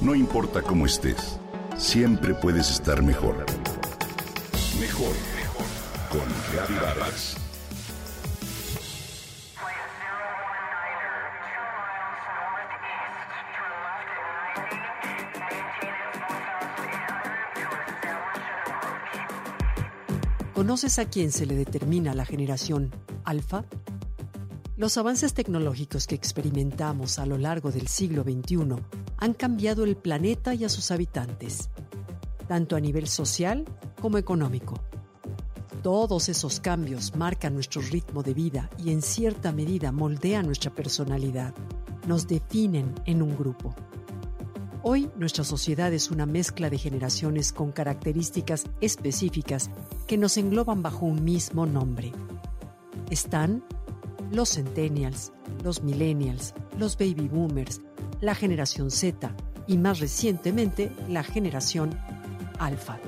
No importa cómo estés, siempre puedes estar mejor. Mejor, mejor. Con Reavivadas. ¿Conoces a quién se le determina la generación alfa? Los avances tecnológicos que experimentamos a lo largo del siglo XXI han cambiado el planeta y a sus habitantes, tanto a nivel social como económico. Todos esos cambios marcan nuestro ritmo de vida y en cierta medida moldean nuestra personalidad, nos definen en un grupo. Hoy nuestra sociedad es una mezcla de generaciones con características específicas que nos engloban bajo un mismo nombre. Están los centennials, los millennials, los baby boomers, la generación Z y más recientemente la generación alfa.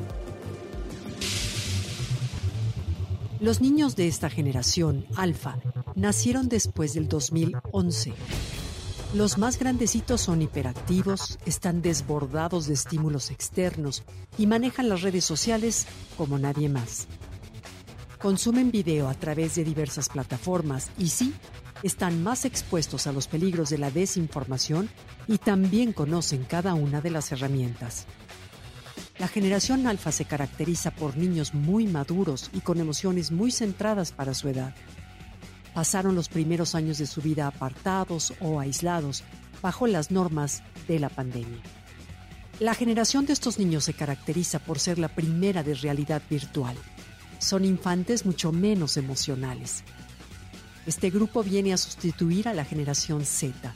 Los niños de esta generación alfa nacieron después del 2011 los más grandecitos son hiperactivos, están desbordados de estímulos externos y manejan las redes sociales como nadie más. Consumen video a través de diversas plataformas y sí, están más expuestos a los peligros de la desinformación y también conocen cada una de las herramientas. La generación alfa se caracteriza por niños muy maduros y con emociones muy centradas para su edad pasaron los primeros años de su vida apartados o aislados bajo las normas de la pandemia. La generación de estos niños se caracteriza por ser la primera de realidad virtual. Son infantes mucho menos emocionales. Este grupo viene a sustituir a la generación Z.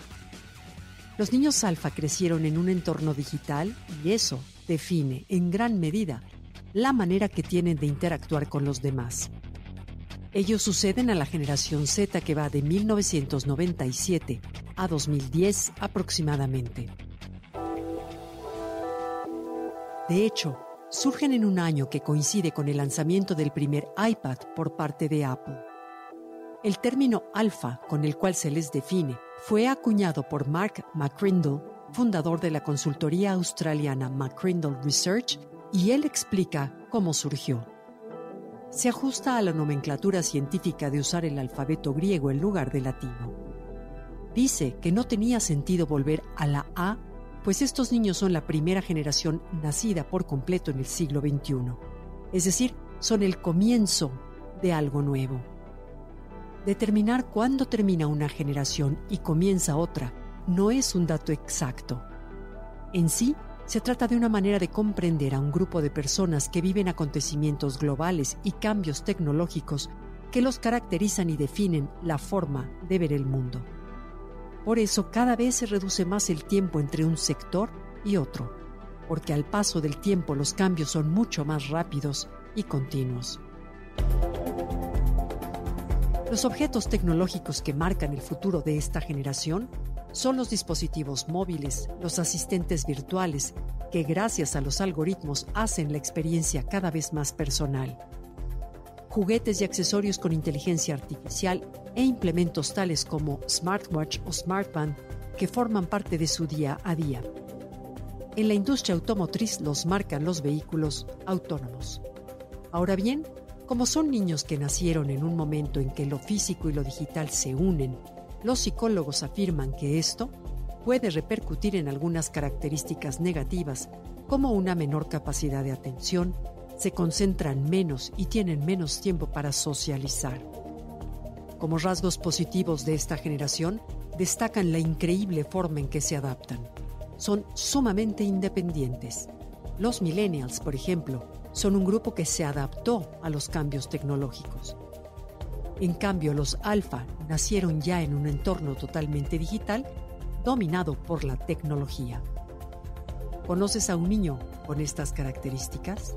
Los niños alfa crecieron en un entorno digital y eso define en gran medida la manera que tienen de interactuar con los demás. Ellos suceden a la generación Z que va de 1997 a 2010 aproximadamente. De hecho, surgen en un año que coincide con el lanzamiento del primer iPad por parte de Apple. El término alfa con el cual se les define fue acuñado por Mark McCrindle, fundador de la consultoría australiana McCrindle Research, y él explica cómo surgió se ajusta a la nomenclatura científica de usar el alfabeto griego en lugar del latino. Dice que no tenía sentido volver a la A, pues estos niños son la primera generación nacida por completo en el siglo XXI, es decir, son el comienzo de algo nuevo. Determinar cuándo termina una generación y comienza otra no es un dato exacto. En sí, se trata de una manera de comprender a un grupo de personas que viven acontecimientos globales y cambios tecnológicos que los caracterizan y definen la forma de ver el mundo. Por eso cada vez se reduce más el tiempo entre un sector y otro, porque al paso del tiempo los cambios son mucho más rápidos y continuos. Los objetos tecnológicos que marcan el futuro de esta generación son los dispositivos móviles, los asistentes virtuales, que gracias a los algoritmos hacen la experiencia cada vez más personal. Juguetes y accesorios con inteligencia artificial e implementos tales como smartwatch o smartband que forman parte de su día a día. En la industria automotriz los marcan los vehículos autónomos. Ahora bien, como son niños que nacieron en un momento en que lo físico y lo digital se unen los psicólogos afirman que esto puede repercutir en algunas características negativas, como una menor capacidad de atención, se concentran menos y tienen menos tiempo para socializar. Como rasgos positivos de esta generación, destacan la increíble forma en que se adaptan. Son sumamente independientes. Los millennials, por ejemplo, son un grupo que se adaptó a los cambios tecnológicos. En cambio, los alfa nacieron ya en un entorno totalmente digital dominado por la tecnología. ¿Conoces a un niño con estas características?